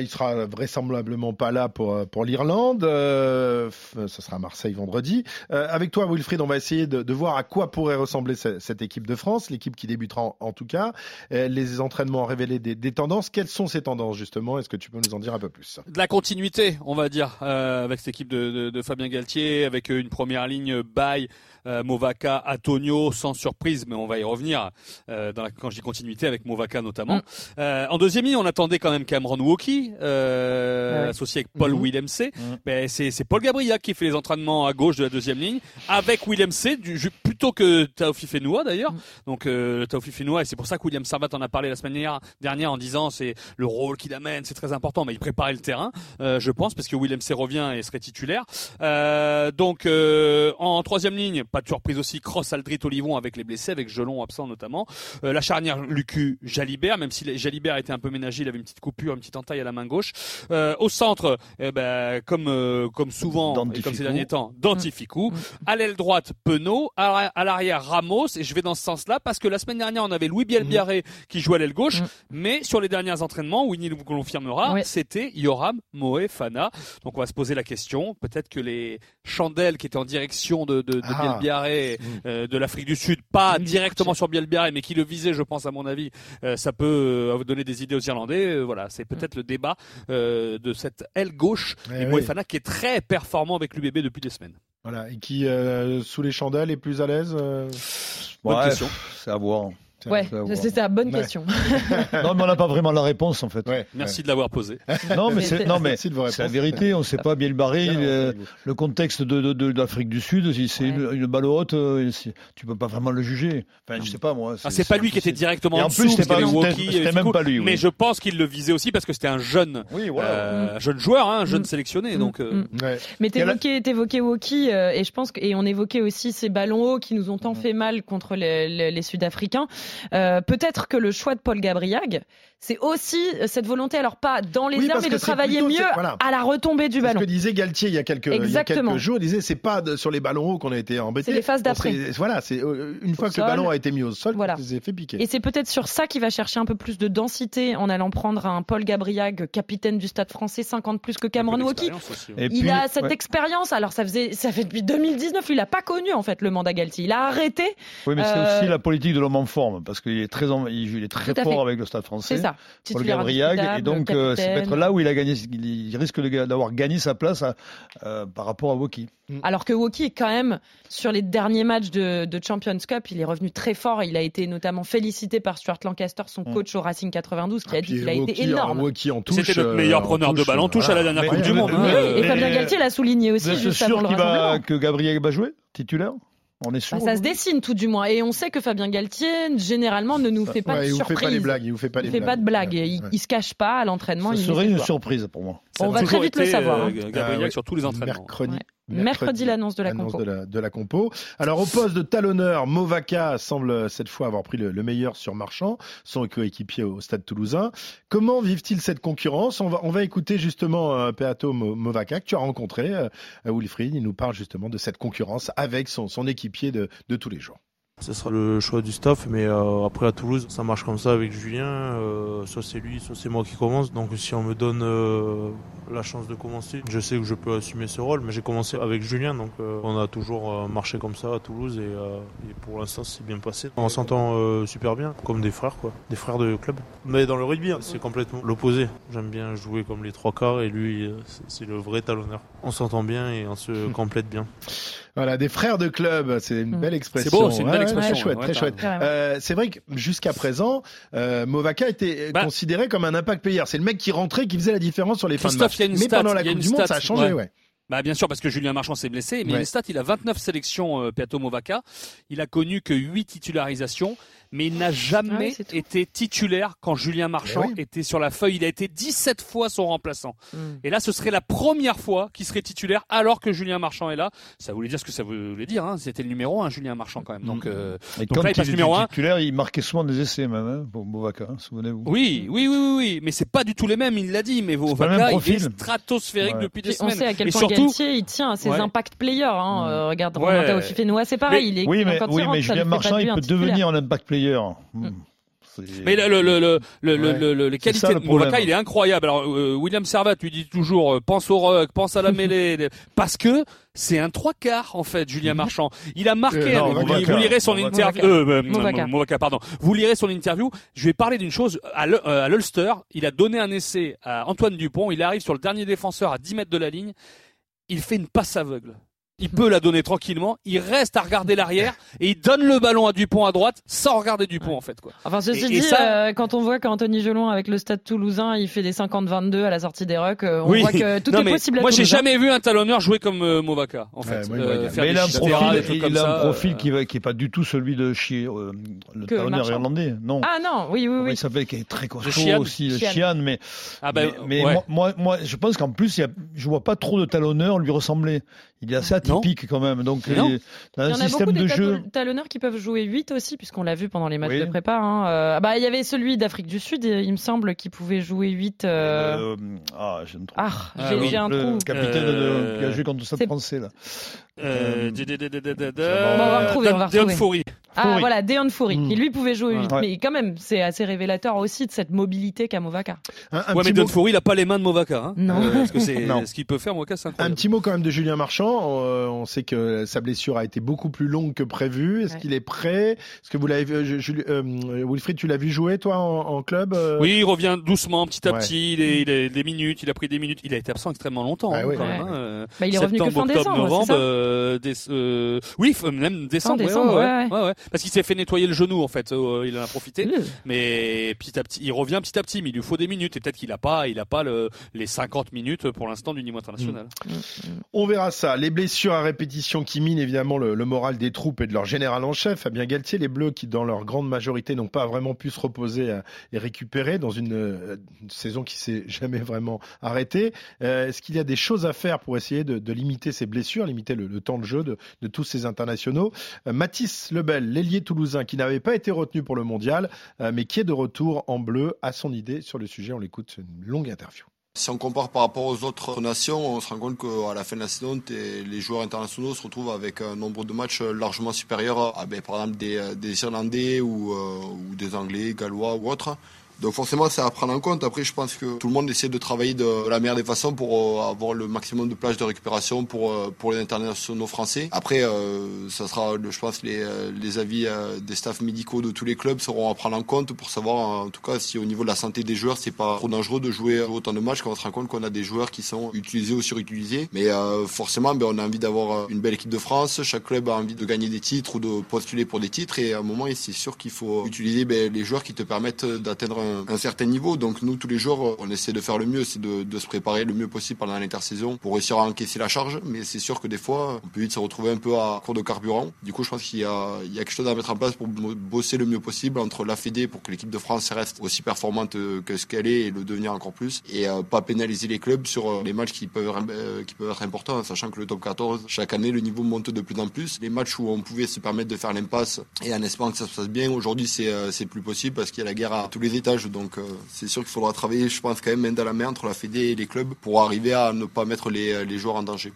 il sera vraisemblablement pas là pour, pour l'Irlande. Ce sera à Marseille vendredi. Avec toi, Wilfried, on va essayer de voir à quoi pourrait ressembler cette équipe de France, l'équipe qui débutera en tout cas. Les entraînements ont révélé des tendances. Quelles sont ces tendances justement? Est-ce que tu peux nous en dire un peu plus? De la continuité, on va dire, avec cette équipe de, Fabien Galtier, avec une première ligne bail euh, Movaka, Antonio, sans surprise, mais on va y revenir euh, dans la, quand je dis continuité avec Movaka notamment. Mm. Euh, en deuxième ligne, on attendait quand même Cameron Woki, euh, associé avec Paul. C. Mm. Ben, c'est, c'est Paul Gabriel qui fait les entraînements à gauche de la deuxième ligne, avec Willem C, du, plutôt que Taofi Fenoua d'ailleurs. Mm. Donc euh, Taofi Fenoua, et c'est pour ça que William Servat en a parlé la semaine dernière en disant c'est le rôle qu'il amène, c'est très important, mais il préparait le terrain, euh, je pense, parce que Willem C revient et serait titulaire. Euh, donc en troisième ligne, pas de surprise aussi, Cross, Aldrit, Olivon avec les blessés, avec Gelon absent notamment. Euh, la charnière Lucu, Jalibert, même si Jalibert était un peu ménagé, il avait une petite coupure, une petite entaille à la main gauche. Euh, au centre, eh ben, comme euh, comme souvent, et comme ces derniers temps, Dantificou. Mm. À l'aile droite, Penaud. À, l'arrière, Ramos. Et je vais dans ce sens-là parce que la semaine dernière, on avait Louis Bielbiaré mm. qui jouait à l'aile gauche, mm. mais sur les derniers entraînements, Winnie nous confirmera, c'était Yoram Moefana. Donc on va se poser la question. Peut-être que les chandelles qui étaient en direction de, de, de ah. Mm. Euh, de l'Afrique du Sud, pas directement sur Bielbiaré, mais qui le visait, je pense à mon avis, euh, ça peut euh, donner des idées aux Irlandais. voilà, c'est peut-être mm. le débat de cette aile gauche et, eh Moefana qui est très performant avec l'UBB depuis des semaines. Voilà, et qui sous les chandelles est plus à l'aise. Bonne question. C'est à voir. Ouais, c'est la bonne question. non, mais on n'a pas vraiment la réponse en fait. Merci de l'avoir posée. Non, mais c'est non mais c'est la vérité. On ne sait pas bien le barré. Le, contexte de, de, l'Afrique du Sud, si c'est une, balle haute, euh, tu peux pas vraiment le juger. Enfin, je sais pas moi. C'est ah, pas lui qui était directement en, dessous. C'était même pas lui. Mais je pense qu'il le visait aussi parce que c'était un jeune, euh, jeune joueur, hein, un jeune mm. sélectionné. Mm. Donc. Euh, mm. Mais t'évoquais, t'évoquais Woki et je pense et on évoquait aussi ces ballons hauts qui nous ont tant fait mal contre les Sud-Africains. Euh, peut-être que le choix de Paul Gabriag, c'est aussi cette volonté, alors pas dans les airs, mais de travailler mieux à la retombée du ballon. Ce que disait Galtier il y a quelques, il y a quelques jours, il disait c'est pas sur les ballons hauts qu'on a été embêtés. C'est les phases d'après. Voilà, c'est euh, une fois que le ballon a été mis au sol, voilà. s'est fait piquer. Et c'est peut-être sur ça qu'il va chercher un peu plus de densité en allant prendre un Paul Gabriag, capitaine du Stade Français, 50 plus que Cameron Woki. Il a cette expérience. Alors ça faisait, ça fait depuis 2019, il a pas connu en fait le mandat Galtier. Il a arrêté. Oui, mais c'est euh, aussi la politique de l'homme en forme parce qu'il est très, il est très fort avec le Stade Français. C'est ça. Paul Gabriag, et donc euh, c'est peut-être là où il a gagné, il risque d'avoir gagné sa place euh, par rapport à Woki. Mm. Alors que Woki est quand même sur les derniers matchs de, Champions Cup, il est revenu très fort. Il a été notamment félicité par Stuart Lancaster, son mm. coach au Racing 92, qui a ah, dit qu'il a été énorme. C'était le meilleur euh, preneur de ballon touche à la dernière Coupe du Monde. Hein. et Fabien Galtier l'a souligné aussi juste avant le que Gabriel va jouer titulaire? On est bah, ça se dessine tout du moins. Et on sait que Fabien Galtier, généralement, ne nous fait pas de surprise. Il fait pas les blagues. Il vous fait pas, il fait pas de blagues. Il, se cache pas à l'entraînement. Ça serait une surprise pour moi. on va très vite le savoir. Euh, hein. Gabriel sur tous les entraînements. Mercredi, Mercredi, l'annonce de la compo. De la, compo. Alors au poste de talonneur, Movaca semble cette fois avoir pris le, meilleur sur Marchand, son coéquipier au Stade Toulousain. Comment vivent-ils cette concurrence? On va, on va écouter justement euh, Peato Movaca que tu as rencontré, euh, Wilfried. Il nous parle justement de cette concurrence avec son, son équipier de, de tous les jours. Ce sera le choix du staff, mais euh, après à Toulouse, ça marche comme ça avec Julien. Euh, soit c'est lui, soit c'est moi qui commence. Donc si on me donne euh, la chance de commencer, je sais que je peux assumer ce rôle. Mais j'ai commencé avec Julien, donc on a toujours marché comme ça à Toulouse et, pour l'instant c'est bien passé. On s'entend super bien, comme des frères quoi, des frères de club. Mais dans le rugby, hein, c'est complètement l'opposé. J'aime bien jouer comme les trois quarts et lui, c'est le vrai talonneur. On s'entend bien et on se complète bien. Voilà, des frères de club, c'est une mm. belle expression. C'est beau, c'est une belle expression. chouette, très chouette. Euh, c'est vrai que jusqu'à présent, euh, Movaka était bah. considéré comme un impact player. C'est le mec qui rentrait, qui faisait la différence sur les fins de match. Mais pendant la Coupe du Monde, ça a changé, ouais. Bah bien sûr parce que Julien Marchand s'est blessé, mais ouais. stats, il a 29 sélections euh, Peato Movaca. Il a connu que 8 titularisations, mais il n'a jamais Ah oui, été titulaire quand Julien Marchand Eh oui. était sur la feuille. Il a été 17 fois son remplaçant. Mm. Et là, ce serait la première fois qu'il serait titulaire alors que Julien Marchand est là. Ça voulait dire ce que ça voulait dire. Hein. C'était le numéro 1, Julien Marchand quand même. Donc, euh, Et Donc quand là, il était numéro titulaire, il marquait souvent des essais même, hein, pour Bovaka, hein, souvenez-vous. oui, oui, oui, oui, oui. Mais c'est pas du tout les mêmes. Il l'a dit. Mais pas le même Vovaka, il est stratosphérique Ouais. depuis des on semaines. sait à quel Et point surtout, Galtier il tient à ses Ouais. impact players. Hein. Euh, regarde Ouais. Romain Taofifenoa, c'est pareil. il est Oui, mais, oui, Julien Marchand, il peut devenir un impact player. Hmm. C'est- Mais le, le, le, le, le, le- Ouais. le- le- les C'est ça, qualités le de problème. il est incroyable. Alors, euh, William Servat lui dit toujours, euh, pense au rock, pense à la mêlée, parce que c'est un trois quarts, en fait, Julien Marchand. Il a marqué, Euh, non, vous, lirez son interview, euh, euh, pardon. Vous lirez son interview. Je vais parler d'une chose. À l'Ulster, il a donné un essai à Antoine Dupont. Il arrive sur le dernier défenseur à 10 mètres de la ligne. Il fait une passe aveugle. Il peut la donner tranquillement. Il reste à regarder l'arrière et il donne le ballon à Dupont à droite sans regarder Dupont, en fait, quoi. Enfin, ceci Et- et dit, ça- euh, quand on voit qu'Anthony Gelon avec le Stade Toulousain, il fait des 50-22 à la sortie des rucks, euh, on Oui. voit que tout Non, est possible à Moi, j'ai jamais vu un talonneur jouer comme euh, Movaka, en fait. Ouais, Euh, faire Mais il a un profil, il a un profil euh, qui, va, qui est pas du tout celui de Chi, euh, le Que talonneur Marchand. irlandais. Non. Ah non, oui, oui, oui. il s'appelle qui est très costaud aussi, le Chian. Chian, mais Ah ben, mais, mais ouais. moi, moi, moi, je pense qu'en plus, il y a, je vois pas trop de talonneurs lui ressembler. Il est assez Non. atypique quand même. Donc, Mais non. les- dans Il y un en a beaucoup système des de jeu. talonneurs qui peuvent jouer 8 aussi, puisqu'on l'a vu pendant les matchs Oui. de prépa. Hein. Euh, bah, il y avait celui d'Afrique du Sud, il me semble, qui pouvait jouer 8. euh, Euh, ah, j'ai un trou. Ah, Ah j'ai oui. un le trou. capitaine Euh, de, qui a joué contre le Stade français là. Euh, Euh, on va retrouver, Ah voilà, Deon Foury, Mm. qui lui pouvait jouer 8. Ouais. Mais quand même, c'est assez révélateur aussi de cette mobilité qu'a Movaka. Un, un Ouais, mais Deon Foury, il a pas les mains de Movaka. Hein. Non. Euh, parce que c'est Non. ce qu'il peut faire, Movaka, c'est Un incroyable. petit mot quand même de Julien Marchand. Euh, on sait que sa blessure a été beaucoup plus longue que prévu. Est-ce Ouais. qu'il est prêt? Est-ce que vous l'avez vu, je- Julie- euh, Wilfried, tu l'as vu jouer toi en, en club euh? Oui, il revient doucement, petit à Ouais. petit. Il, est, il a des minutes, il a pris des minutes. Il a été absent extrêmement longtemps. Ah hein, oui. quand Ouais. même, hein. Euh, Bah, il est revenu que fin octobre, décembre, novembre, euh, euh, oui, même décembre, ouais, décembre, ouais, ouais. Parce qu'il s'est fait nettoyer le genou en fait, euh, il en a profité, Mmh. mais petit à petit, il revient petit à petit, mais il lui faut des minutes et peut-être qu'il a pas, il a pas le, les 50 minutes pour l'instant du niveau international. On verra ça. Les blessures à répétition qui minent évidemment le, le moral des troupes et de leur général en chef, Fabien Galtier. Les Bleus qui, dans leur grande majorité, n'ont pas vraiment pu se reposer euh, et récupérer dans une, euh, une saison qui s'est jamais vraiment arrêtée. Euh, Est-ce qu'il y a des choses à faire pour essayer de, de limiter ces blessures, limiter le, le temps de jeu de, de tous ces internationaux? Euh, Mathis Lebel, l'ailier toulousain, qui n'avait pas été retenu pour le mondial, euh, mais qui est de retour en bleu, a son idée sur le sujet. On l'écoute, une longue interview. Si on compare par rapport aux autres nations, on se rend compte qu'à la fin de la saison, les joueurs internationaux se retrouvent avec un nombre de matchs largement supérieur à, ben, par exemple, des, des Irlandais euh, ou des Anglais, Gallois ou autres. Donc forcément, c'est à prendre en compte. Après, je pense que tout le monde essaie de travailler de la meilleure des façons pour euh, avoir le maximum de plages de récupération pour euh, pour les internationaux français. Après, euh, ça sera, je pense, les les avis des staffs médicaux de tous les clubs seront à prendre en compte pour savoir, en tout cas, si au niveau de la santé des joueurs, c'est pas trop dangereux de jouer autant de matchs quand on se rend compte qu'on a des joueurs qui sont utilisés ou surutilisés. Mais forcément, ben, on a envie d'avoir une belle équipe de France. Chaque club a envie de gagner des titres ou de postuler pour des titres. Et à un moment, c'est sûr qu'il faut utiliser ben, les joueurs qui te permettent d'atteindre un, certain niveau. Donc nous, tous les jours, on essaie de faire le mieux, c'est de, se préparer le mieux possible pendant l'intersaison pour réussir à encaisser la charge. Mais c'est sûr que des fois, on peut vite se retrouver un peu à court de carburant. Du coup, je pense qu'il y y a quelque chose à mettre en place pour bo- bosser le mieux possible entre la Fédé pour que l'équipe de France reste aussi performante que ce qu'elle est et le devenir encore plus. Et euh, pas pénaliser les clubs sur euh, les matchs qui peuvent, euh, qui peuvent être importants, sachant que le top 14, chaque année, le niveau monte de plus en plus. Les matchs où on pouvait se permettre de faire l'impasse et en espérant que ça se passe bien, aujourd'hui, c'est euh, plus possible parce qu'il y a la guerre à tous les étages. Donc, euh, c'est sûr qu'il faudra travailler, je pense, quand même main dans la main entre la Fédé et les clubs pour arriver à ne pas mettre les, les joueurs en danger.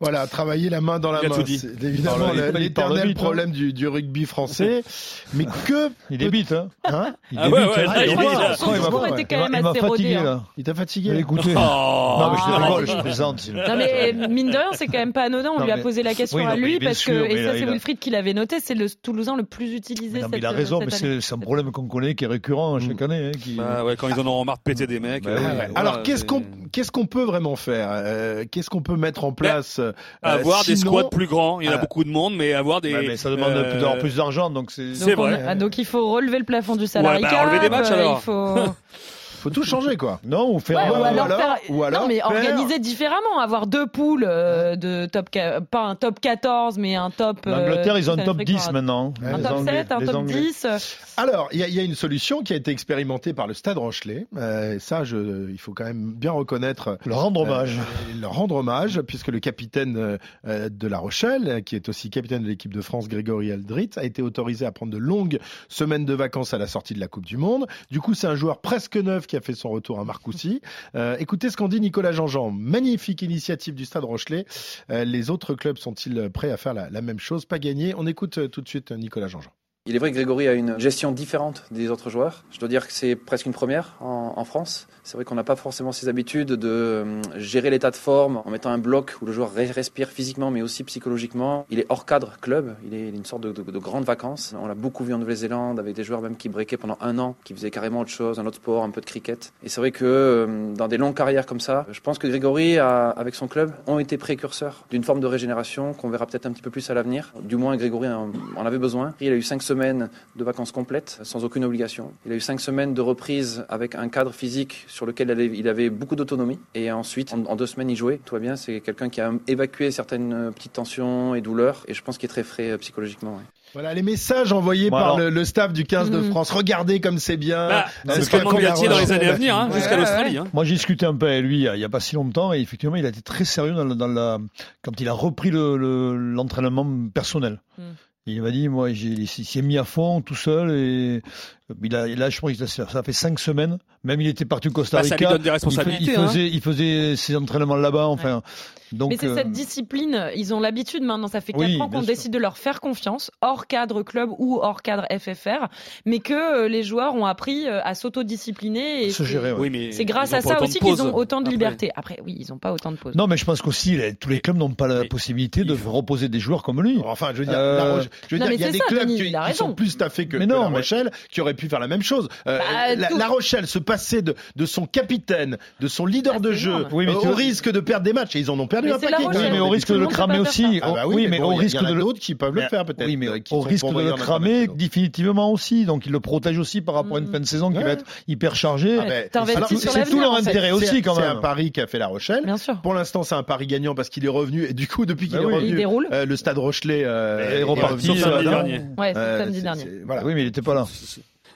Voilà, travailler la main dans la Il a main. C'est évidemment l'éternel hein. problème du, du rugby français. Mais que Il débite, hein. hein Il Ah ouais, débute, ouais, hein. Il Ouais, m'a- fatigué, hein. là. il t'a fatigué Allez, écoutez. Oh. Non, mais je Ah. rigole, je plaisante. Non mais mine de rien, c'est quand même pas anodin. On Non, lui a mais- posé la question oui, non, à mais lui parce que mais et ça il c'est a- Wilfried qui l'avait noté, c'est le Toulousain le plus utilisé Non, mais il a raison, mais année. c'est un problème qu'on connaît, qui est récurrent chaque année. hein, qui... Bah ouais, quand ils en auront marre de péter des mecs. Bah euh, Alors qu'est-ce qu'on qu'est-ce qu'on peut vraiment faire Euh, Qu'est-ce qu'on peut mettre en place euh, avoir des squads plus grands. Il y en a Euh, beaucoup de monde, mais avoir des. Ouais, mais ça demande euh, plus d'avoir plus d'argent, donc c'est. C'est on- vrai. ah, donc il faut relever le plafond du salarié bah, enlever des matchs, alors. Il faut faut tout changer quoi. Non, ou faire. Ouais, ou, ou alors alors- faire- ou alors non, mais faire- organiser différemment, avoir deux poules euh, de top, pas un top 14, mais un top. euh, L'Angleterre, ils ont un top ferait 10 quoi maintenant. Un top Anglais- 7, un top Anglais. 10. euh, Alors, il y, a- il y a une solution qui a été expérimentée par le Stade Rochelet. Euh, ça, je, il faut quand même bien reconnaître. Leur rendre hommage. euh, leur rendre hommage, puisque le capitaine de La Rochelle, qui est aussi capitaine de l'équipe de France, Grégory Aldrit, a été autorisé à prendre de longues semaines de vacances à la sortie de la Coupe du Monde. Du coup, c'est un joueur presque neuf qui a fait son retour à Marcoussis. Euh, écoutez ce qu'en dit Nicolas Jean-Jean. Magnifique initiative du Stade Rochelet. Euh, les autres clubs sont-ils prêts à faire la, la même chose? Pas gagné. On écoute euh, tout de suite Nicolas Jean-Jean. Il est vrai que Grégory a une gestion différente des autres joueurs. Je dois dire que c'est presque une première en, France. C'est vrai qu'on n'a pas forcément ces habitudes de euh, gérer l'état de forme en mettant un bloc où le joueur re- respire physiquement mais aussi psychologiquement. Il est hors cadre club, il est, une sorte de, de, de grande vacances. On l'a beaucoup vu en Nouvelle-Zélande avec des joueurs même qui breakaient pendant un an, qui faisaient carrément autre chose, un autre sport, un peu de cricket. Et c'est vrai que euh, dans des longues carrières comme ça, je pense que Grégory, avec son club, ont été précurseurs d'une forme de régénération qu'on verra peut-être un petit peu plus à l'avenir. Du moins, Grégory en, en avait besoin. Il a eu cinq semaines de vacances complètes, sans aucune obligation. Il a eu cinq semaines de reprise avec un cadre physique sur lequel il avait- beaucoup d'autonomie. Et ensuite, en, deux semaines, il jouait. Tout va bien. C'est quelqu'un qui a évacué certaines euh, petites tensions et douleurs. Et je pense qu'il est très frais euh, psychologiquement. ouais. Voilà les messages envoyés Bon, par alors- le, le staff du 15 de Mhm. France. Regardez comme c'est bien. Bah, c'est ce que Galtier dans les années à venir, hein, Ouais, jusqu'à ouais, l'Australie. hein. Moi, j'ai discuté un peu avec lui il y a, pas si longtemps et effectivement, il a été très sérieux dans, la- dans la, quand il a repris le- le- l'entraînement personnel. Mm. Il m'a dit, moi, il s'est mis à fond tout seul et il a, là, je pense que ça fait cinq semaines. Même il était parti au Costa Bah, Rica. ça lui donne des il, responsabilités. il hein. faisait, il faisait ses entraînements là-bas. Enfin, donc. mais c'est euh, cette discipline, ils ont l'habitude maintenant, ça fait 4 Oui, ans qu'on décide de leur faire confiance, hors cadre club ou hors cadre FFR, mais que euh, les joueurs ont appris euh, à s'autodiscipliner. et se c'est- gérer. ouais. Oui, mais C'est grâce à ça aussi qu'ils ont autant de après. liberté. Après, oui, ils n'ont pas autant de pauses. Non, mais je pense qu'aussi, tous les clubs n'ont pas la Mais possibilité de faut- reposer des joueurs comme lui. Enfin, je veux dire, Euh, La je veux non, dire, il y a des ça, clubs Denis, qui, qui sont plus staffés que, Mais que non, La mais- Rochelle, qui auraient pu faire la même chose. Euh, Bah, la, tout- La Rochelle se passait de, de son capitaine, de son leader Ah, de c'est jeu, énorme. Oui, mais euh, au vois- risque de perdre des matchs. Et ils en ont perdu Mais un c'est paquet. Oui, mais au risque de le cramer aussi. Ah bah oui, oui, mais mais bon, au risque de le- d'autres qui peuvent le faire peut-être. Oui, mais euh, au risque de le cramer définitivement aussi. Donc il le protège aussi par rapport à une Mhm. fin de saison qui va être hyper chargée. Ah sur c'est c'est tout leur intérêt aussi C'est- quand C'est même. un pari qu'a fait La Rochelle. Pour l'instant, c'est un pari gagnant parce qu'il est revenu. Et du coup, depuis qu'il Bah est oui. Il revenu, euh, le Stade Rochelet euh, est reparti, samedi euh, dernier. Ouais, c'est Euh, samedi c'est- dernier. c'est- voilà. Oui, mais il n'était pas là.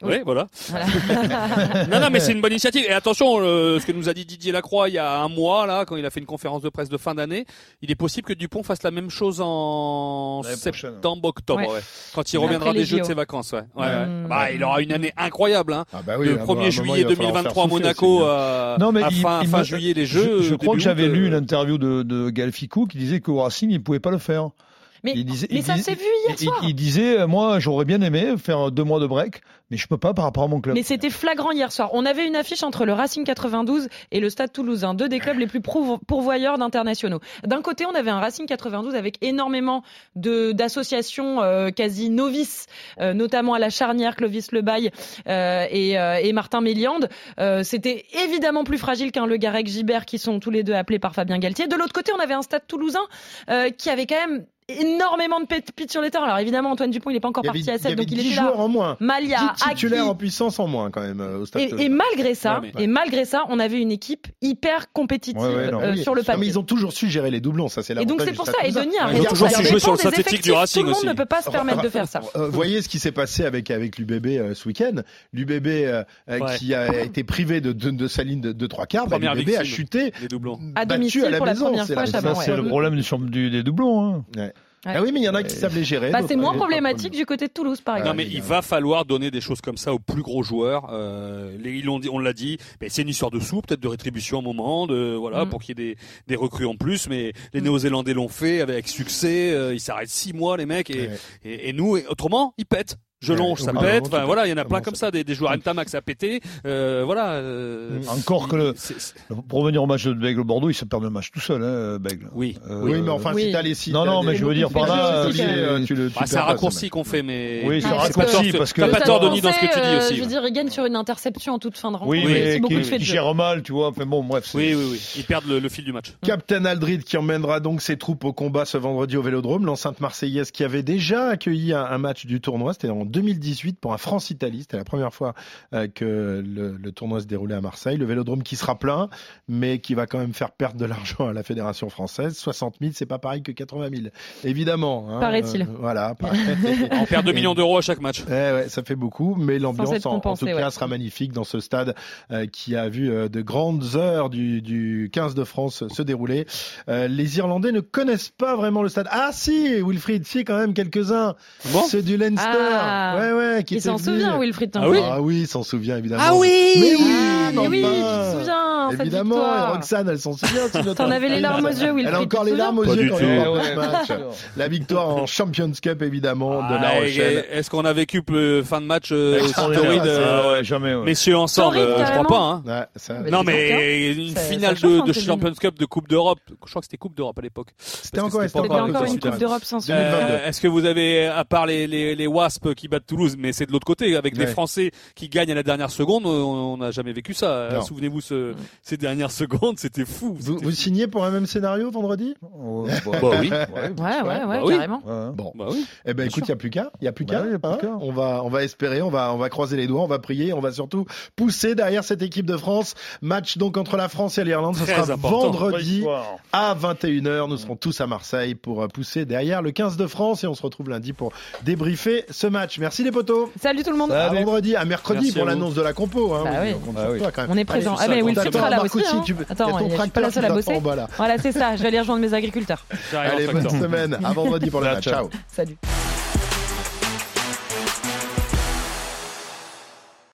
Oui. Oui, voilà. Voilà. non, non, mais c'est une bonne initiative. Et attention, euh, ce que nous a dit Didier Lacroix il y a un mois, là, quand il a fait une conférence de presse de fin d'année, il est possible que Dupont fasse la même chose en septembre, octobre, Ouais. ouais. quand il Après reviendra des jeux de ses vacances. Ouais. Ouais, Mm. ouais. Bah, il aura une année incroyable. Hein. Ah bah oui, le à un 1er moment, juillet il va falloir 2023 à faire souffler, Monaco, c'est bien. euh, Non, mais à il- fin, il fin me- juillet les Je, jeux. je crois début que j'avais août, lu euh, une interview de, de Gaël Ficou qui disait qu'au Racing, il pouvait pas le faire. Mais, Il disait- mais il ça s'est vu hier soir. il disait, euh, moi, j'aurais bien aimé faire deux mois de break, mais je peux pas par rapport à mon club. Mais c'était flagrant hier soir. On avait une affiche entre le Racing 92 et le Stade Toulousain, deux des clubs les plus pourvo- pourvoyeurs d'internationaux. D'un côté, on avait un Racing 92 avec énormément de d'associations euh, quasi novices, euh, notamment à la charnière Clovis Lebaille euh, et, et Martin Méliande. C'était évidemment plus fragile qu'un Le Garec Gibert qui sont tous les deux appelés par Fabien Galtier. De l'autre côté, on avait un Stade Toulousain qui avait quand même énormément de pépites sur les terrains. Alors évidemment, Antoine Dupont, il n'est pas encore parti à il y 7, avait donc il 10 était là. en moins. Malia, 10 titulaires Aki, en puissance en moins quand même euh, au stade. et, et malgré ça, Ouais, mais- et malgré ça, on avait une équipe hyper compétitive Ouais, ouais, non, euh, Oui. sur le Non, mais papier. ils ont toujours su gérer les doublons, ça c'est Et donc c'est pour ça. Et. Denis a Ils ont toujours su jouer sur le synthétique du Racing Tout le monde aussi. ne peut pas se permettre de faire ça. Euh, voyez ce qui s'est passé avec avec l'UBB ce week-end? L'UBB qui a été privé de, sa ligne de, trois quarts, bah, l'UBB a chuté. Les doublons. À battu domicile à la pour la maison, première c'est fois, la- Chabon, Ça, ouais. c'est le problème des doublons. Ouais. Ah oui, mais il y en a qui savent les gérer. Bah, c'est moins euh, problématique du côté de Toulouse, par Non exemple. mais il va falloir donner des choses comme ça aux plus gros joueurs. Euh, les, ils l'ont dit, on l'a dit. Mais c'est une histoire de sous, peut-être de rétribution à un moment, de voilà Mm. pour qu'il y ait des, des recrues en plus. Mais les Mm. Néo-Zélandais l'ont fait avec succès. Euh, ils s'arrêtent six mois les mecs et, Ouais. et, et nous et autrement ils pètent. Je Ouais, ça pète. Enfin voilà, il y en a plein comme ça des, des joueurs Ntamak ça a pété. Euh, voilà. euh. Encore que le, pour revenir au match de Bègle-Bordeaux, il se perd le match tout seul, hein, Bègle. Oui. Euh, Oui, mais enfin, Oui. si t'as les six. Non, non, mais je veux dire par là, c'est- euh, tu le- tu Bah, c'est un raccourci qu'on fait, mais Oui, c'est un raccourci, parce que- t'as pas tort, Denis, dans ce que tu dis aussi. Je veux dire, ils gagnent sur une interception en toute fin de rencontre. Oui, mais qui, gère mal, tu vois. Enfin bon, bref. Oui, oui, oui. Ils perdent le, fil du match. Captain Aldrid qui emmènera donc ses troupes au combat ce vendredi au Vélodrome. L'enceinte marseillaise qui avait déjà accueilli un, un match du tournoi, c'était en 2018 pour un France-Italie. C'était la première fois euh, que le, le tournoi se déroulait à Marseille. Le vélodrome qui sera plein, mais qui va quand même faire perdre de l'argent à la Fédération française. 60 000, c'est pas pareil que 80 000. Évidemment. hein. Paraît-il. Euh, voilà. pareil. On perd 2 millions d'euros à chaque match. Eh ouais, ça fait beaucoup, mais l'ambiance en, tout cas ouais. sera magnifique dans ce stade euh, qui a vu euh, de grandes heures du, du 15 de France se dérouler. Euh, les Irlandais ne connaissent pas vraiment le stade. Ah si, Wilfried, si quand même quelques-uns. Bon. Ceux du Leinster. Ah. Ouais ouais, qui Il s'en souvient, Wilfried Ah Temple. oui Ah oui, il s'en souvient évidemment. Ah oui Mais oui, Ah, mais oui, enfin. je me souviens, cette Évidemment. Roxane, elle s'en souvient. T'en avais les larmes aux yeux, Wilfried. Elle a encore les larmes aux yeux quand elle Ouais, match. La victoire en Champions Cup évidemment de La Ah, Rochelle. Est-ce qu'on a vécu le fin de match euh, torride, ça, euh, ouais, jamais. ouais. Messieurs ensemble, Torride, euh, je crois pas. Hein. Ça- Non mais une finale de, hein, Champions Cup de Coupe d'Europe. Je crois que c'était Coupe d'Europe à l'époque. C'était encore, une Coupe d'Europe sans. Euh, Est-ce que vous avez, à part les, les, les Wasps qui battent Toulouse, mais c'est de l'autre côté, avec des. Français qui gagnent à la dernière seconde, on on n'a jamais vécu ça. Souvenez-vous, ce, ces dernières secondes, c'était fou. Vous, C'était vous fou. signez pour un même scénario vendredi? Ouais, Bah oui. ouais, Ouais, ouais, ouais, Bah oui. carrément. ouais. Bon, Bah oui. eh ben écoute, il y a plus qu'à, il y a plus Bah qu'à. oui, y a plus hein. qu'à. on va, on va espérer, on va, on va croiser les doigts, on va prier, on va surtout pousser derrière cette équipe de France. Match donc entre la France et l'Irlande, ce sera important. vendredi à 21h. Nous serons tous à Marseille pour euh, pousser derrière le 15 de France et on se retrouve lundi pour débriefer ce match. Merci les potos. Salut tout le monde. À vendredi, à mercredi Merci pour l'annonce de la compo. Hein. Bah On- oui. on Bah oui. quand même. On est présent. Allez, Ah, mais ça, Wilfried Marc aussi. aussi, hein. tu- il y a Attends, ton je suis pas la seule à bosser. en bas, là. Voilà, c'est ça. Je vais aller rejoindre mes agriculteurs. Allez, bonne semaine. À vendredi pour le match. Ciao. Salut.